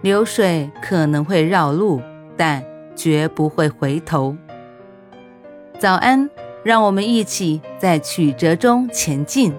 流水可能会绕路，但绝不会回头。早安，让我们一起在曲折中前进。